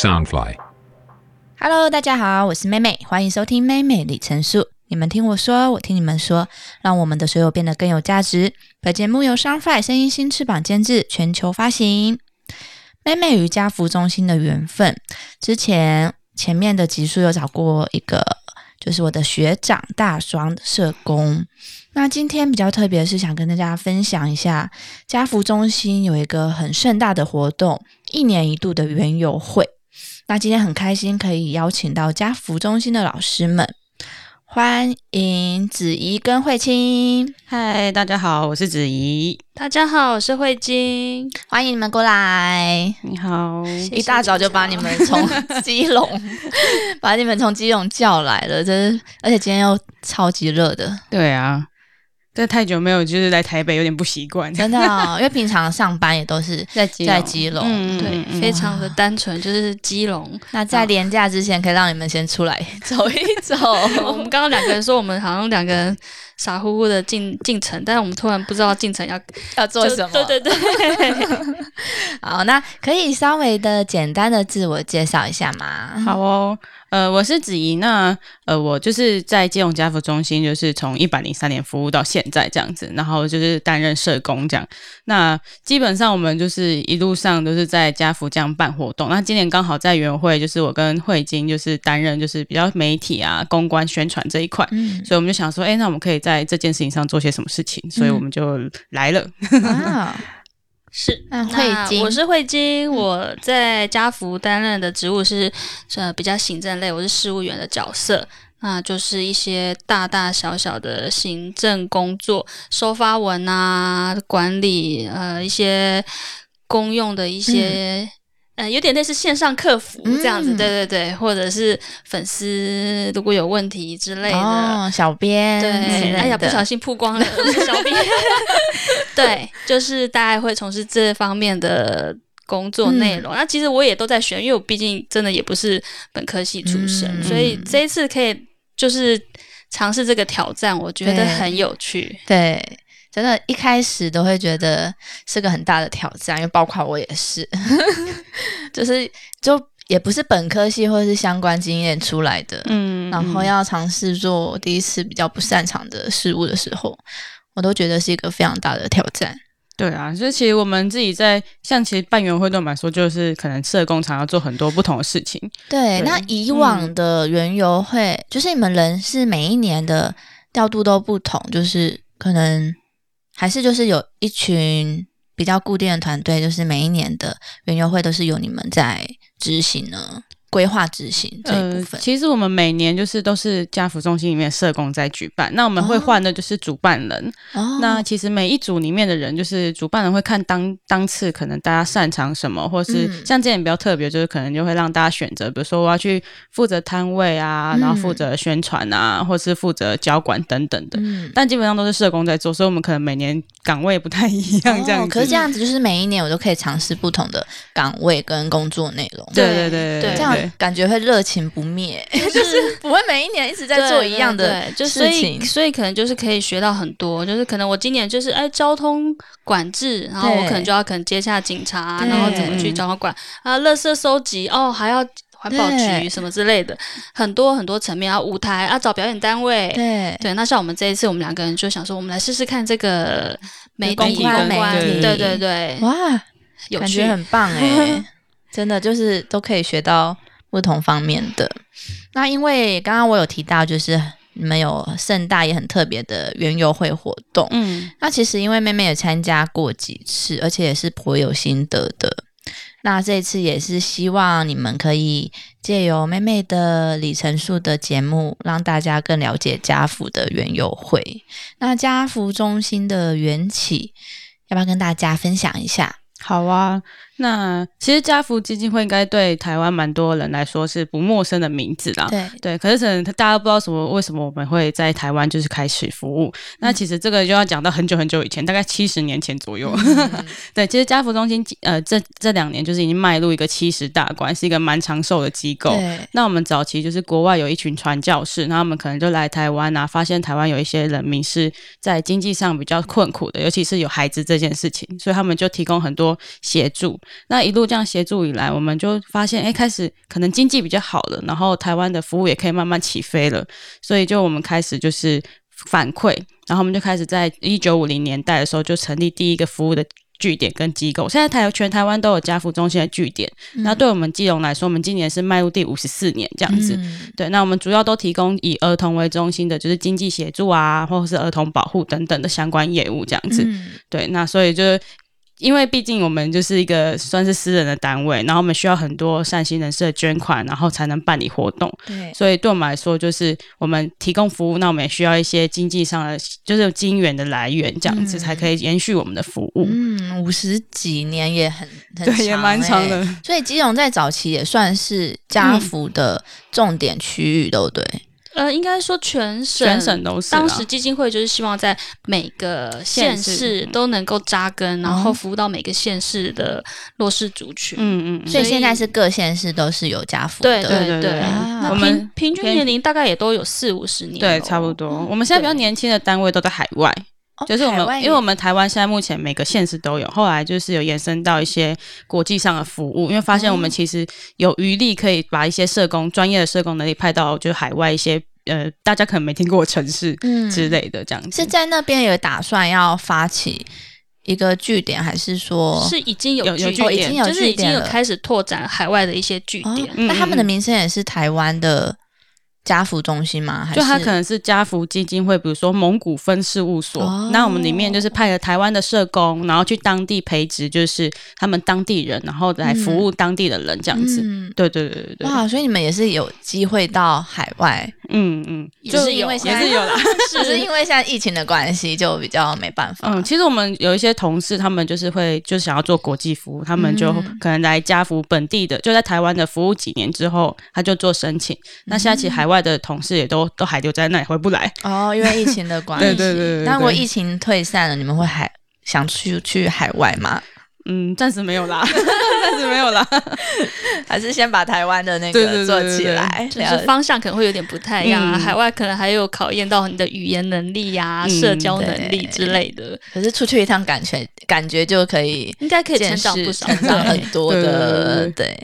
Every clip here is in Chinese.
Soundfly，Hello，大家好，我是妹妹，欢迎收听妹妹里程数。你们听我说，我听你们说，让我们的所有变得更有价值。本节目由 Soundfly 声音新翅膀监制，全球发行。妹妹与家福中心的缘分，之前前面的集数有找过一个，就是我的学长大双社工。那今天比较特别是，想跟大家分享一下家福中心有一个很盛大的活动，一年一度的园游会。那今天很开心可以邀请到家福中心的老师们，欢迎子怡跟慧清。嗨，大家好，我是子怡。大家好，我是慧晶。欢迎你们过来。你好，一大早就把你们从基隆，把你们从基隆叫来了，真是，而且今天又超级热的。对啊。这太久没有，就是在台北有点不习惯，真的，因为平常上班也都是在 在基隆，对，非常的单纯，就是基隆。那在年假之前，可以让你们先出来 走一走。我们刚刚两个人说，我们好像两个人傻乎乎的进进城，但是我们突然不知道进城要要做什么。对对对。好，那可以稍微的简单的自我介绍一下吗？好哦。呃，我是子怡，那呃，我就是在金融家福中心，就是从一百零三年服务到现在这样子，然后就是担任社工这样。那基本上我们就是一路上都是在家福这样办活动。那今年刚好在园会，就是我跟慧晶就是担任就是比较媒体啊、公关宣传这一块，所以我们就想说，哎，那我们可以在这件事情上做些什么事情，所以我们就来了。是，那我是慧晶，我在家福担任的职务是呃比较行政类，我是事务员的角色，那就是一些大大小小的行政工作，收发文啊，管理呃一些公用的一些。嗯，有点类似线上客服这样子，对对对，或者是粉丝如果有问题之类的，小编，对，哎呀，不小心曝光了，小编，对，就是大概会从事这方面的工作内容。那其实我也都在学，因为我毕竟真的也不是本科系出身，所以这一次可以就是尝试这个挑战，我觉得很有趣，对。真的，一开始都会觉得是个很大的挑战，因为包括我也是，就是就也不是本科系或者是相关经验出来的，嗯，然后要尝试做第一次比较不擅长的事物的时候，我都觉得是一个非常大的挑战。对啊，所以其实我们自己在像其实办园会对我们来说，就是可能社工常要做很多不同的事情。对，那以往的园游会，就是你们人是每一年的调度都不同，就是可能。还是就是有一群比较固定的团队，就是每一年的园游会都是由你们在执行呢。规划执行这一部分，其实我们每年就是都是家福中心里面社工在举办，那我们会换的就是主办人。那其实每一组里面的人，就是主办人会看当当次可能大家擅长什么，或是像这点比较特别，就是可能就会让大家选择，比如说我要去负责摊位啊，然后负责宣传啊，或是负责交管等等的。但基本上都是社工在做，所以我们可能每年岗位不太一样这样。可是这样子就是每一年我都可以尝试不同的岗位跟工作内容。对对对对，这样。感觉会热情不灭，就是不会每一年一直在做一样的事情，所以可能就是可以学到很多。就是可能我今年就是哎交通管制，然后我可能就要可能接下警察，然后怎么去交通管啊，垃圾收集哦，还要环保局什么之类的，很多很多层面啊，舞台啊，找表演单位，对。对。那像我们这一次，我们两个人就想说，我们来试试看这个媒体公关，对对对，哇，感觉很棒哎，真的就是都可以学到。不同方面的那，因为刚刚我有提到，就是你们有盛大也很特别的园游会活动。嗯，那其实因为妹妹也参加过几次，而且也是颇有心得的。那这次也是希望你们可以借由妹妹的里程数的节目，让大家更了解家福的园游会。那家福中心的缘起，要不要跟大家分享一下？好啊。那其实家福基金会应该对台湾蛮多人来说是不陌生的名字啦。对对，可是可能大家不知道什么为什么我们会在台湾就是开始服务。那其实这个就要讲到很久很久以前，大概七十年前左右。对，其实家福中心呃这这两年就是已经迈入一个七十大关，是一个蛮长寿的机构。那我们早期就是国外有一群传教士，那他们可能就来台湾啊，发现台湾有一些人民是在经济上比较困苦的，尤其是有孩子这件事情，所以他们就提供很多协助。那一路这样协助以来，我们就发现，哎，开始可能经济比较好了，然后台湾的服务也可以慢慢起飞了，所以就我们开始就是反馈，然后我们就开始在一九五零年代的时候就成立第一个服务的。据点跟机构，现在台全台湾都有家福中心的据点。那对我们基隆来说，我们今年是迈入第五十四年这样子。对，那我们主要都提供以儿童为中心的，就是经济协助啊，或者是儿童保护等等的相关业务这样子。对，那所以就是。因为毕竟我们就是一个算是私人的单位，然后我们需要很多善心人士的捐款，然后才能办理活动。对，所以对我们来说，就是我们提供服务，那我们也需要一些经济上的，就是金源的来源，这样子才可以延续我们的服务。嗯，五十几年也很对，也蛮长的。所以基隆在早期也算是家福的重点区域，对不对？呃，应该说全省，全省都是。当时基金会就是希望在每个县市都能够扎根，然后服务到每个县市的弱势族群。嗯嗯。所以现在是各县市都是有家福的。对对对。我们平均年龄大概也都有四五十年。对，差不多。我们现在比较年轻的单位都在海外，就是我们，因为我们台湾现在目前每个县市都有，后来就是有延伸到一些国际上的服务，因为发现我们其实有余力可以把一些社工专业的社工能力派到就是海外一些。呃，大家可能没听过城市之类的这样子，是在那边有打算要发起一个据点，还是说是已经有有据点，就是已经有开始拓展海外的一些据点？那他们的名声也是台湾的。家福中心吗？就它可能是家福基金会，比如说蒙古分事务所。那我们里面就是派了台湾的社工，然后去当地培植，就是他们当地人，然后来服务当地的人这样子。对对对对对。哇，所以你们也是有机会到海外。嗯嗯，就是因为也是有，只是因为现在疫情的关系，就比较没办法。嗯，其实我们有一些同事，他们就是会就想要做国际服务，他们就可能来家福本地的，就在台湾的服务几年之后，他就做申请。那现在其实海外的同事也都都还留在那里，回不来哦，因为疫情的关系。对对对。那如果疫情退散了，你们会还想去去海外吗？嗯，暂时没有啦，暂时没有啦，还是先把台湾的那个做起来，就是方向可能会有点不太一样啊。海外可能还有考验到你的语言能力呀、社交能力之类的。可是出去一趟，感觉感觉就可以，应该可以成长不少，成长很多的。对，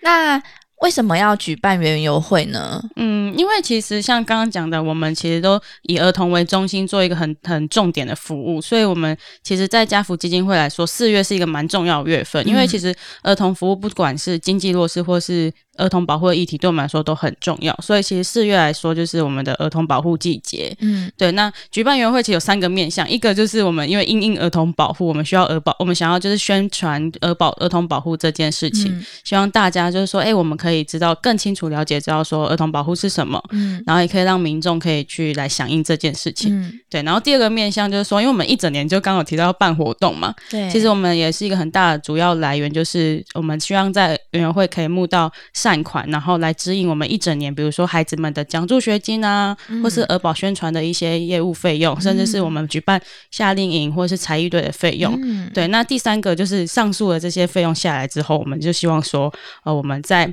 那。为什么要举办园游会呢？嗯，因为其实像刚刚讲的，我们其实都以儿童为中心做一个很很重点的服务，所以我们其实，在家福基金会来说，四月是一个蛮重要的月份，因为其实儿童服务不管是经济弱势或是。儿童保护的议题对我们来说都很重要，所以其实四月来说就是我们的儿童保护季节。嗯，对。那举办园会其实有三个面向，一个就是我们因为因应儿童保护，我们需要儿保，我们想要就是宣传儿保儿童保护这件事情，希望大家就是说，哎，我们可以知道更清楚了解，知道说儿童保护是什么，嗯，然后也可以让民众可以去来响应这件事情。嗯，对。然后第二个面向就是说，因为我们一整年就刚好提到要办活动嘛，对，其实我们也是一个很大的主要来源，就是我们希望在园游会可以募到善款，然后来。指引我们一整年，比如说孩子们的奖助学金啊，或是儿保宣传的一些业务费用，甚至是我们举办夏令营或者是才艺队的费用。对，那第三个就是上述的这些费用下来之后，我们就希望说，呃，我们在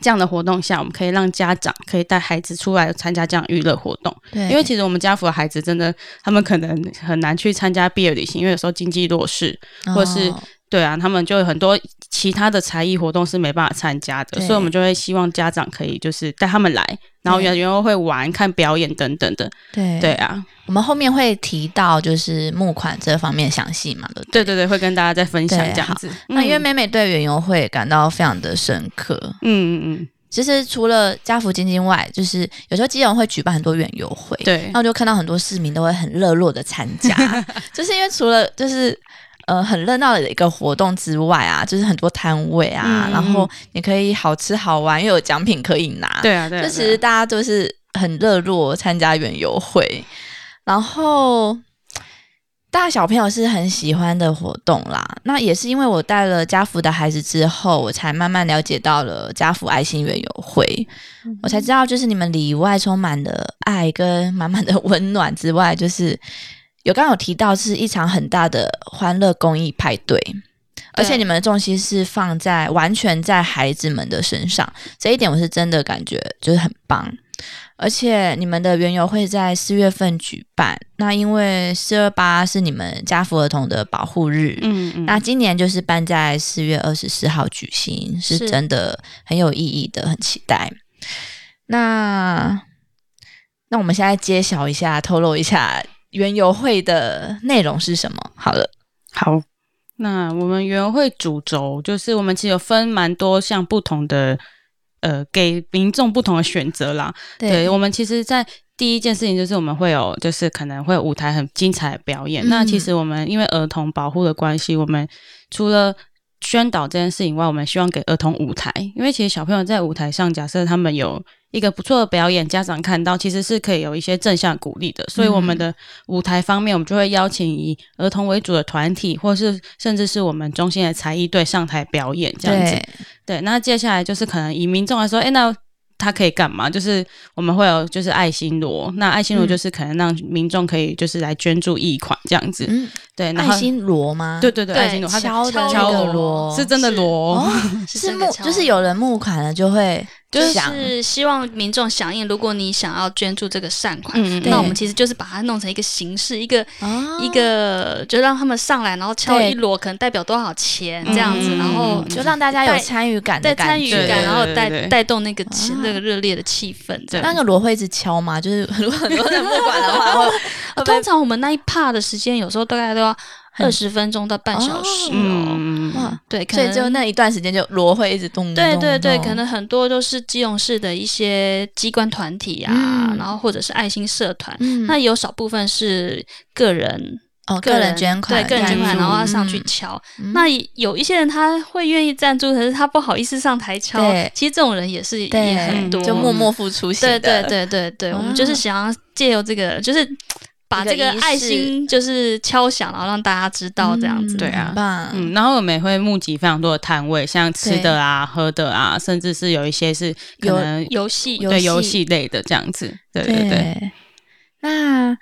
这样的活动下，我们可以让家长可以带孩子出来参加这样娱乐活动。对，因为其实我们家福的孩子真的，他们可能很难去参加毕业旅行，因为有时候经济弱势，或是。对啊，他们就有很多其他的才艺活动是没办法参加的，所以我们就会希望家长可以就是带他们来，然后园游会玩、看表演等等的。对对啊，我们后面会提到就是募款这方面详细嘛对对对，会跟大家再分享这样子。那因为美美对园游会感到非常的深刻。嗯嗯嗯，其实除了家福基金外，就是有时候基隆会举办很多远游会，对，然后就看到很多市民都会很热络的参加，就是因为除了就是。呃，很热闹的一个活动之外啊，就是很多摊位啊，然后你可以好吃好玩，又有奖品可以拿。对啊，对。就其实大家都是很热络参加园游会，然后大小朋友是很喜欢的活动啦。那也是因为我带了家福的孩子之后，我才慢慢了解到了家福爱心园游会，我才知道就是你们里外充满了爱跟满满的温暖之外，就是。有刚有提到是一场很大的欢乐公益派对，而且你们的重心是放在完全在孩子们的身上，这一点我是真的感觉就是很棒。而且你们的园游会在四月份举办，那因为四二八是你们家福儿童的保护日，嗯嗯，那今年就是办在四月二十四号举行，是真的很有意义的，很期待。那那我们现在揭晓一下，透露一下园游会的内容是什么？好了，好，那我们园游会主轴就是我们其实有分蛮多项不同的。呃，给民众不同的选择啦。对我们，其实，在第一件事情就是我们会有，就是可能会舞台很精彩的表演。那其实我们因为儿童保护的关系，我们除了宣导这件事以外，我们希望给儿童舞台，因为其实小朋友在舞台上，假设他们有。一个不错的表演，家长看到其实是可以有一些正向鼓励的。所以我们的舞台方面，我们就会邀请以儿童为主的团体，或是甚至是我们中心的才艺队上台表演这样子。对，那接下来就是可能以民众来说，哎，那他可以干嘛？就是我们会有就是爱心罗，那爱心罗就是可能让民众可以就是来捐助义款这样子。嗯，对，爱心螺吗？对对对，爱心螺，敲的敲的锣是真的螺，是募，就是有人募款了就会。就是希望民众响应。如果你想要捐助这个善款，那我们其实就是把它弄成一个形式，一个一个，就让他们上来，然后敲一锣，可能代表多少钱这样子，然后就让大家有参与感，带参与感，然后带带动那个那个热烈的气氛。那个锣会一直敲吗？就是如果很多人不管的话，通常我们那一帕的时间，有时候大概都要。二十分钟到半小时哦，哇，对，所以就那一段时间就锣会一直动。对对对，可能很多都是基隆市的一些机关团体啊，然后或者是爱心社团，那有少部分是个人哦，个人捐款，对，个人捐款，然后要上去敲。那有一些人他会愿意赞助，可是他不好意思上台敲。其实这种人也是也很多，就默默付出型的。对对对对对，我们就是想要借由这个，就是。把这个爱心就是敲响，然后让大家知道这样子，对啊，嗯，然后我们也会募集非常多的摊位，像吃的啊、喝的啊，甚至是有一些是可能游戏、对游戏类的这样子，对对。对。那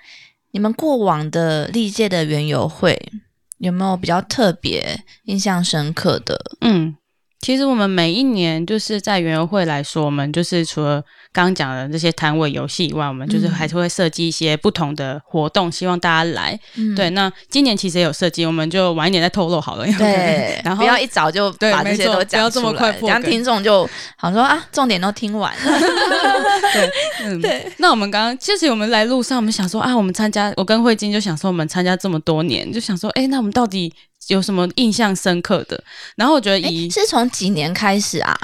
你们过往的历届的园游会有没有比较特别、印象深刻的？嗯，其实我们每一年就是在园游会来说，我们就是除了刚刚讲的这些摊位游戏以外，我们就是还是会设计一些不同的活动，希望大家来。对，那今年其实也有设计，我们就晚一点再透露好了。对，然后不要一早就把这些都讲出来，这样听众就好说啊，重点都听完了。对，对。那我们刚刚其实我们来路上，我们想说啊，我们参加，我跟慧晶就想说，我们参加这么多年，就想说，哎，那我们到底有什么印象深刻的？然后我觉得，咦，是从几年开始啊？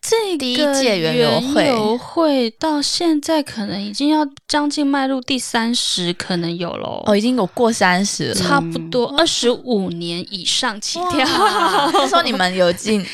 这第一届园游会到现在可能已经要将近迈入第三十，可能有喽。哦，已经有过三十，差不多二十五年以上起跳。说你们有进。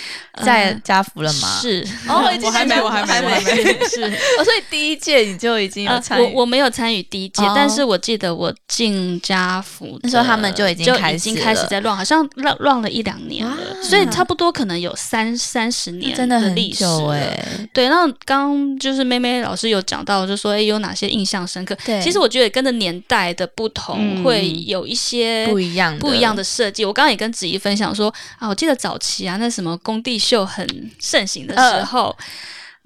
在家福了吗？是，哦，我还没，我还没，我还没，是。哦，所以第一届你就已经有参与，我我没有参与第一届，但是我记得我进家福那时候他们就已经就已经开始在乱，好像乱乱了一两年了，所以差不多可能有三三十年，真的很久哎。对，那刚就是妹妹老师有讲到，就说哎有哪些印象深刻？对，其实我觉得跟着年代的不同，会有一些不一样不一样的设计。我刚刚也跟子怡分享说啊，我记得早期啊，那什么工地。就很盛行的时候，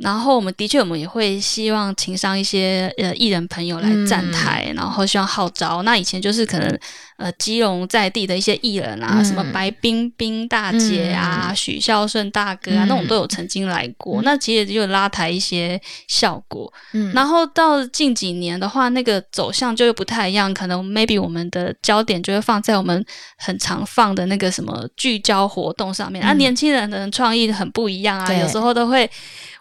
然后我们的确，我们也会希望请上一些呃艺人朋友来站台，然后希望号召。那以前就是可能。呃，基隆在地的一些艺人啊，什么白冰冰大姐啊、许孝顺大哥啊，那种都有曾经来过。那其实就拉抬一些效果。嗯，然后到近几年的话，那个走向就又不太一样，可能 maybe 我们的焦点就会放在我们很常放的那个什么聚焦活动上面。啊，年轻人的创意很不一样啊，有时候都会。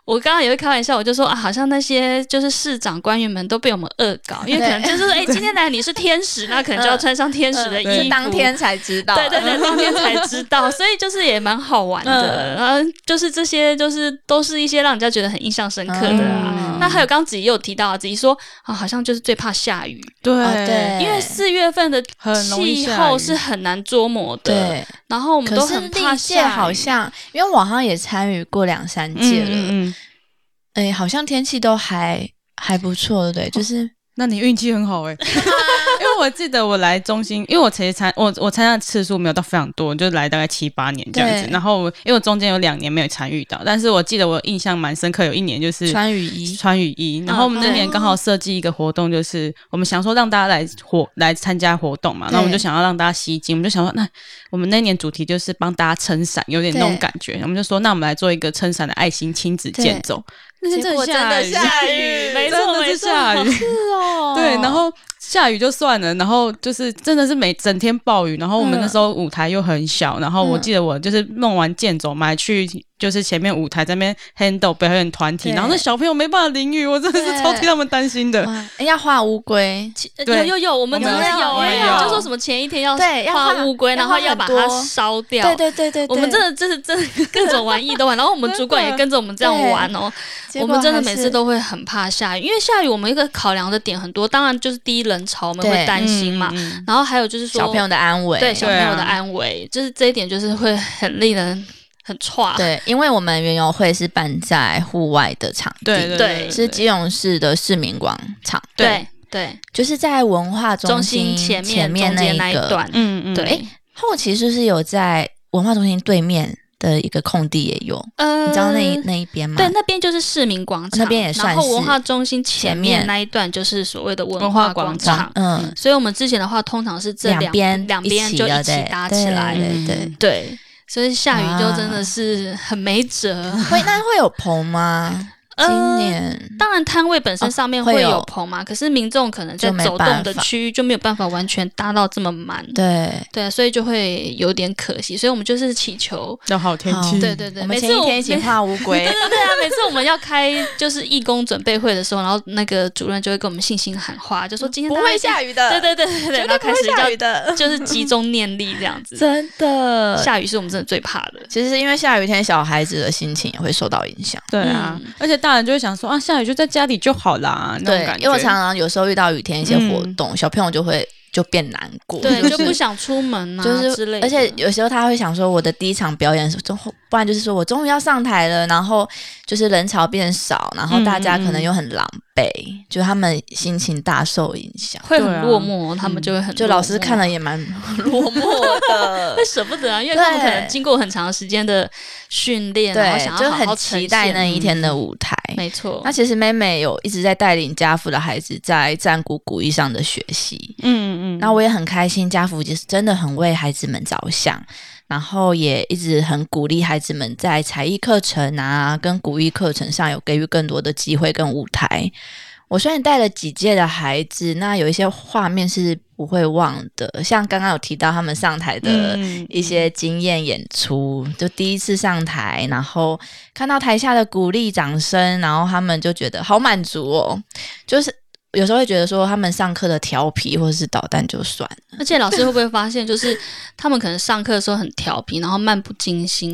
我刚刚也会开玩笑，我就说啊，好像那些就是市长官员们都被我们恶搞，因为可能就是说，哎，今天来你是天使，那可能就要穿上天使的衣服，当天才知道，对对对，当天才知道，所以就是也蛮好玩的。然后就是这些，就是都是一些让人家觉得很印象深刻的啊。那还有刚刚子怡有提到，子怡说啊，好像就是最怕下雨，对。对，因为四月份的气候是很难捉摸的。对，然后我们都很怕下好像因为网上也参与过两三届了。哎，好像天气都还还不错，对，就是那你运气很好哎，因为我记得我来中心，因为我其实参我我参加的次数没有到非常多，就来大概七八年这样子。然后因为我中间有两年没有参与到，但是我记得我印象蛮深刻，有一年就是穿雨衣，穿雨衣。然后我们那年刚好设计一个活动，就是我们想说让大家来活来参加活动嘛，那我们就想要让大家吸睛，我们就想说那我们那年主题就是帮大家撑伞，有点那种感觉。我们就说那我们来做一个撑伞的爱心亲子健走。那天真的下雨，没错没错，是哦，对，然后。下雨就算了，然后就是真的是每整天暴雨，然后我们那时候舞台又很小，然后我记得我就是弄完剑走买去。就是前面舞台在那边 handle 表演团体，然后那小朋友没办法淋雨，我真的是超替他们担心的。哎，要画乌龟，有有有，我们真的有哎，就说什么前一天要画乌龟，然后要把它烧掉。对对对对，我们真的就是真的各种玩意都玩，然后我们主管 也跟着我们这样玩哦。我们真的每次都会很怕下雨，因为下雨我们一个考量的点很多，当然就是第一人潮我们会担心嘛，然后还有就是说小朋友的安危，对小朋友的安危，就是这一点就是会很令人。很差，对，因为我们园游会是办在户外的场地，对对，是基隆市的市民广场，对对，就是在文化中心前面那一段，嗯嗯，对。哎，后期是不是有在文化中心对面的一个空地也有？呃，你知道那那一边吗？对，那边就是市民广场，那边也算。然后文化中心前面那一段就是所谓的文化广场，嗯。所以我们之前的话，通常是这两边两边就一起搭起来，对对对。所以下雨就真的是很没辙。会那会有棚吗？今年当然摊位本身上面会有棚嘛，可是民众可能在走动的区域就没有办法完全搭到这么满。对对，所以就会有点可惜。所以我们就是祈求要好天气。对对对，每次一天一起画乌龟。对对对啊，每次我们要开就是义工准备会的时候，然后那个主任就会跟我们信心喊话，就说今天不会下雨的。对对对对对，然后开始下雨的，就是集中念力这样子。真的，下雨是我们真的最怕的。其实是因为下雨天，小孩子的心情也会受到影响。对啊，而且大。人就会想说啊，下雨就在家里就好啦，那种感觉。因为我常常有时候遇到雨天一些活动，小朋友就会。就变难过，对，就不想出门啊，就是之类。而且有时候他会想说，我的第一场表演，终不然就是说我终于要上台了，然后就是人潮变少，然后大家可能又很狼狈，就他们心情大受影响，会很落寞，他们就会很，就老师看了也蛮 落寞的，会舍不得啊，因为他们可能经过很长时间的训练，然后想要很期待那一天的舞台。没错，那其实妹妹有一直在带领家父的孩子在战鼓鼓艺上的学习，嗯。嗯，那我也很开心，家父就是真的很为孩子们着想，然后也一直很鼓励孩子们在才艺课程啊跟古艺课程上有给予更多的机会跟舞台。我虽然带了几届的孩子，那有一些画面是不会忘的，像刚刚有提到他们上台的一些经验演出，就第一次上台，然后看到台下的鼓励掌声，然后他们就觉得好满足哦，就是。有时候会觉得说他们上课的调皮或者是捣蛋就算了，而且老师会不会发现，就是他们可能上课的时候很调皮，然后漫不经心，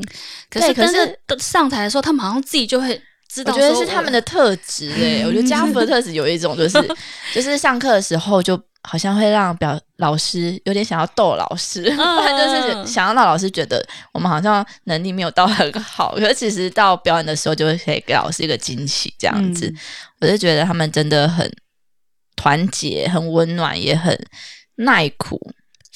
可是但是上台的时候，他们好像自己就会知道。我觉得是他们的特质诶，我觉得家福的特质有一种就是 就是上课的时候就好像会让表老师有点想要逗老师，就是想要让老师觉得我们好像能力没有到很好，可是其实到表演的时候就会可以给老师一个惊喜这样子。我就觉得他们真的很。团结很温暖，也很耐苦，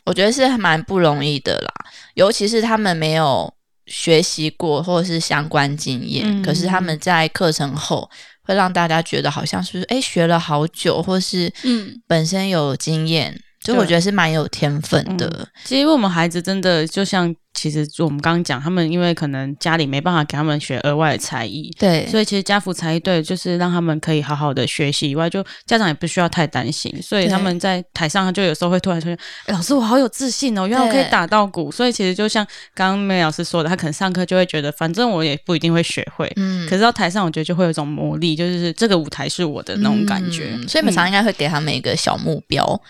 我觉得是蛮不容易的啦。尤其是他们没有学习过或者是相关经验，可是他们在课程后会让大家觉得好像是哎学了好久，或是嗯本身有经验，就我觉得是蛮有天分的。其实我们孩子真的就像。其实就我们刚刚讲，他们因为可能家里没办法给他们学额外的才艺，对，所以其实家福才艺队就是让他们可以好好的学习以外，就家长也不需要太担心。所以他们在台上就有时候会突然出现，哎，老师我好有自信哦，原来我可以打到鼓。所以其实就像刚刚梅老师说的，他可能上课就会觉得，反正我也不一定会学会，嗯，可是到台上我觉得就会有一种魔力，就是这个舞台是我的那种感觉。所以每常应该会给他们一个小目标。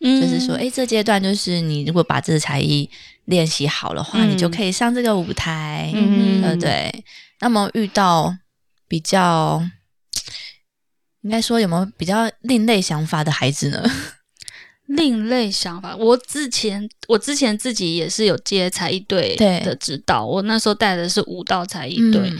就是说，哎，这阶段就是你如果把这个才艺练习好的话，你就可以上这个舞台，对不对？那么遇到比较，应该说有没有比较另类想法的孩子呢？另类想法，我之前我之前自己也是有接才艺队的指导，我那时候带的是舞蹈才艺队。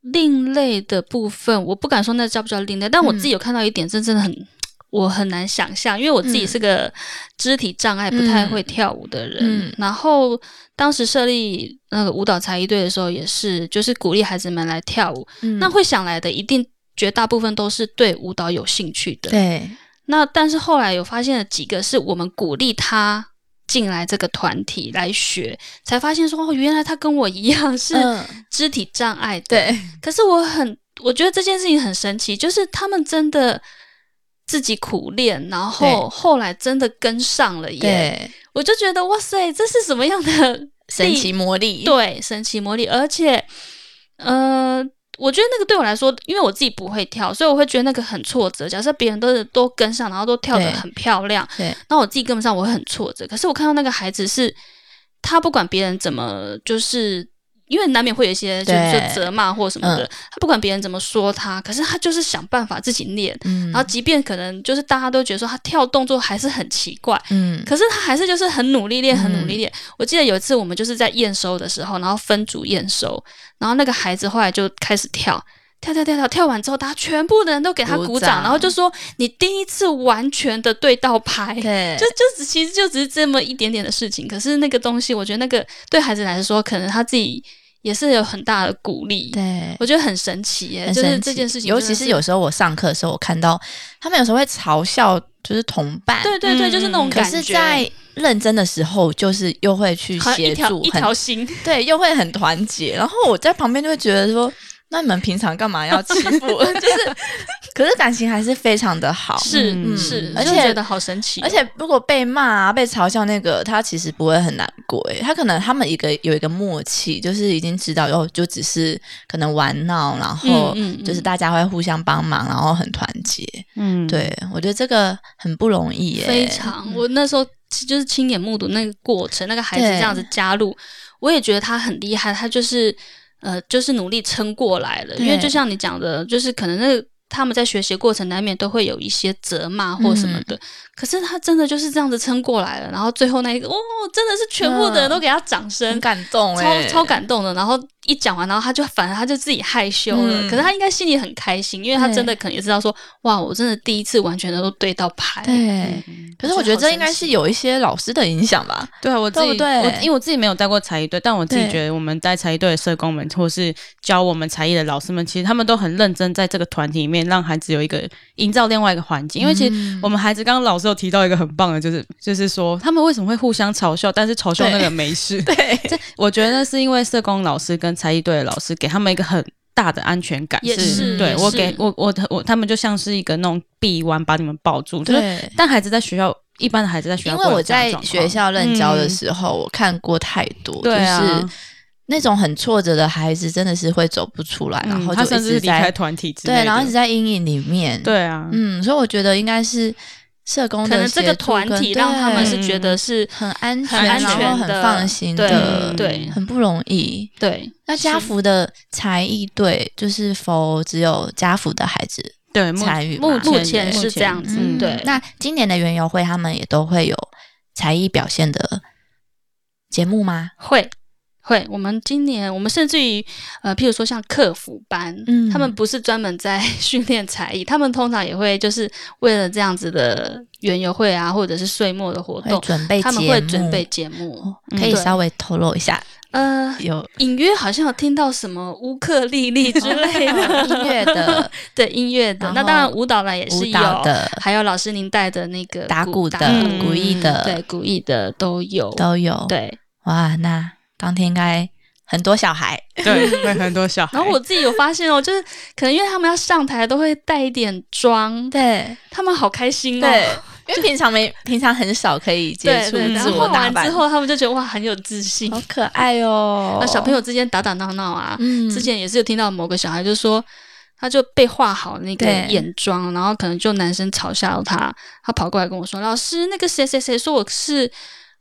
另类的部分，我不敢说那叫不叫另类，但我自己有看到一点，真真的很。我很难想象，因为我自己是个肢体障碍、不太会跳舞的人。然后当时设立那个舞蹈才艺队的时候，也是就是鼓励孩子们来跳舞。那会想来的，一定绝大部分都是对舞蹈有兴趣的。对。那但是后来有发现了几个，是我们鼓励他进来这个团体来学，才发现说哦，原来他跟我一样是肢体障碍的。对。可是我很，我觉得这件事情很神奇，就是他们真的。自己苦练，然后后来真的跟上了耶！我就觉得哇塞，这是什么样的神奇魔力？对，神奇魔力。而且，呃，我觉得那个对我来说，因为我自己不会跳，所以我会觉得那个很挫折。假设别人都是都跟上，然后都跳得很漂亮，对，那我自己跟不上，我会很挫折。可是我看到那个孩子是，他不管别人怎么，就是。因为难免会有一些就是责骂或什么的，他不管别人怎么说他，可是他就是想办法自己练。然后即便可能就是大家都觉得说他跳动作还是很奇怪，嗯，可是他还是就是很努力练，很努力练。我记得有一次我们就是在验收的时候，然后分组验收，然后那个孩子后来就开始跳，跳跳跳跳，跳完之后，大家全部的人都给他鼓掌，然后就说你第一次完全的对到拍，对，就就只其实就只是这么一点点的事情，可是那个东西，我觉得那个对孩子来说，可能他自己。也是有很大的鼓励，对我觉得很神奇耶，就是这件事情。尤其是有时候我上课的时候，我看到他们有时候会嘲笑，就是同伴，对对对，就是那种感觉。可是，在认真的时候，就是又会去协助，一条心，对，又会很团结。然后我在旁边就会觉得说。那你们平常干嘛要欺负？就是，可是感情还是非常的好，是是，而且觉得好神奇。而且如果被骂啊、被嘲笑，那个他其实不会很难过，诶，他可能他们一个有一个默契，就是已经知道，哦，就只是可能玩闹，然后就是大家会互相帮忙，然后很团结。嗯，对我觉得这个很不容易，耶，非常。我那时候就是亲眼目睹那个过程，那个孩子这样子加入，我也觉得他很厉害，他就是。呃，就是努力撑过来了，因为就像你讲的，就是可能那个。他们在学习过程难免都会有一些责骂或什么的，可是他真的就是这样子撑过来了。然后最后那一个，哦，真的是全部的人都给他掌声，很感动，超超感动的。然后一讲完，然后他就反而他就自己害羞了。可是他应该心里很开心，因为他真的可能也知道说，哇，我真的第一次完全的都对到牌。对，可是我觉得这应该是有一些老师的影响吧。对啊，我自己对，因为我自己没有带过才艺队，但我自己觉得我们带才艺队的社工们，或是教我们才艺的老师们，其实他们都很认真在这个团体里面。让孩子有一个营造另外一个环境，因为其实我们孩子刚刚老师有提到一个很棒的，就是就是说他们为什么会互相嘲笑，但是嘲笑那个没事。对，这我觉得是因为社工老师跟才艺队的老师给他们一个很大的安全感。是，对我给我我我他们就像是一个那种臂弯把你们抱住。对，但孩子在学校，一般的孩子在学校，因为我在学校任教的时候，我看过太多，就是。那种很挫折的孩子，真的是会走不出来，然后就一直离开团体，对，然后一直在阴影里面。对啊，嗯，所以我觉得应该是社工可能这个团体让他们是觉得是很安全、安全、很放心的，对，很不容易。对，那家福的才艺队就是否只有家福的孩子对参与？目目前是这样子。对，那今年的园游会他们也都会有才艺表现的节目吗？会。会，我们今年我们甚至于呃，譬如说像客服班，嗯，他们不是专门在 训练才艺，他们通常也会就是为了这样子的园游会啊，或者是岁末的活动准备，他们会准备节目，可以稍微透露一下。呃，有隐约好像有听到什么乌克丽丽之类的 音乐的，对音乐的，那当然舞蹈呢也是有的，还有老师您带的那个打鼓的、古艺的，对古艺的都有都有，对，哇，那。当天应该很多小孩，对，会很多小孩。然后我自己有发现哦，就是可能因为他们要上台，都会带一点妆，对他们好开心哦。对，因为平常没平常很少可以接触自我打扮，之后他们就觉得哇很有自信，好可爱哦。那小朋友之间打打闹闹啊，之前也是有听到某个小孩就说，他就被画好那个眼妆，然后可能就男生嘲笑他，他跑过来跟我说：“老师，那个谁谁谁说我是。”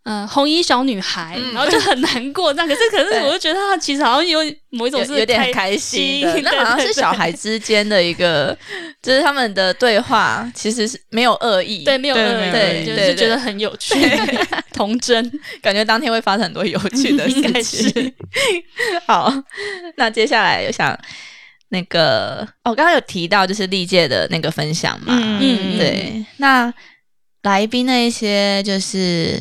嗯，红衣小女孩，然后就很难过。那可是，可是，我就觉得她其实好像有某一种是有点开心的。那好像是小孩之间的一个，就是他们的对话，其实是没有恶意，对，没有恶意，对，就是觉得很有趣，童真，感觉当天会发生很多有趣的事。情。好，那接下来想那个哦，刚刚有提到就是历届的那个分享嘛，嗯，对。那来宾那一些就是，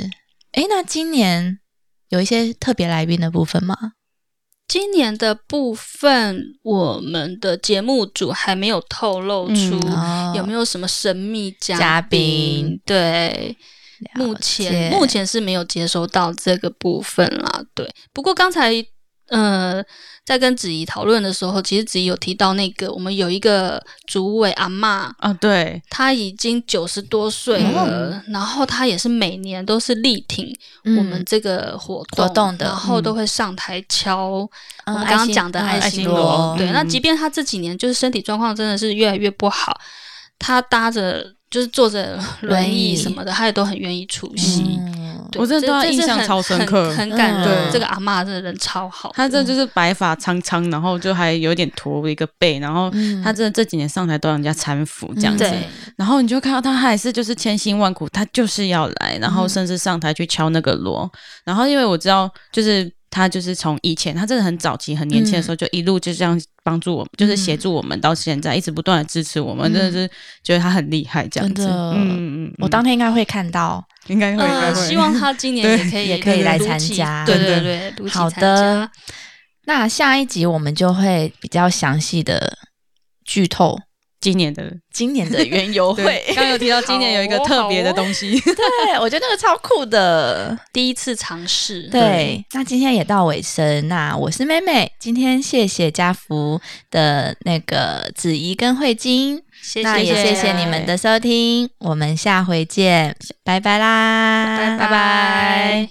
哎，那今年有一些特别来宾的部分吗？今年的部分，我们的节目组还没有透露出有没有什么神秘嘉宾。对，目前目前是没有接收到这个部分啦。对，不过刚才。呃，在跟子怡讨论的时候，其实子怡有提到那个，我们有一个主委阿妈啊，对，她已经九十多岁了，然后她也是每年都是力挺我们这个活动的，然后都会上台敲我们刚刚讲的爱心锣。对，那即便她这几年就是身体状况真的是越来越不好，她搭着就是坐着 轮椅什么的，他也都很愿意出席。我真的对他印象超深刻，很感人。这个阿妈真的人超好，她这就是白发苍苍，然后就还有点驼一个背，然后她真的这几年上台都让人家搀扶这样子，然后你就看到她还是就是千辛万苦，她就是要来，然后甚至上台去敲那个锣，然后因为我知道就是。他就是从以前，他真的很早期、很年轻的时候，就一路就这样帮助我们，就是协助我们到现在，一直不断的支持我们，真的是觉得他很厉害，这样子。嗯嗯，我当天应该会看到，应该会。希望他今年也可以也可以来参加。对对对，好的。那下一集我们就会比较详细的剧透。今年的今年的园游 会，刚有提到今年有一个特别的东西，对我觉得那个超酷的，第一次尝试。对，那今天也到尾声，那我是妹妹，今天谢谢家福的那个子怡跟慧晶，那也谢谢你们的收听，我们下回见，拜拜啦，拜拜。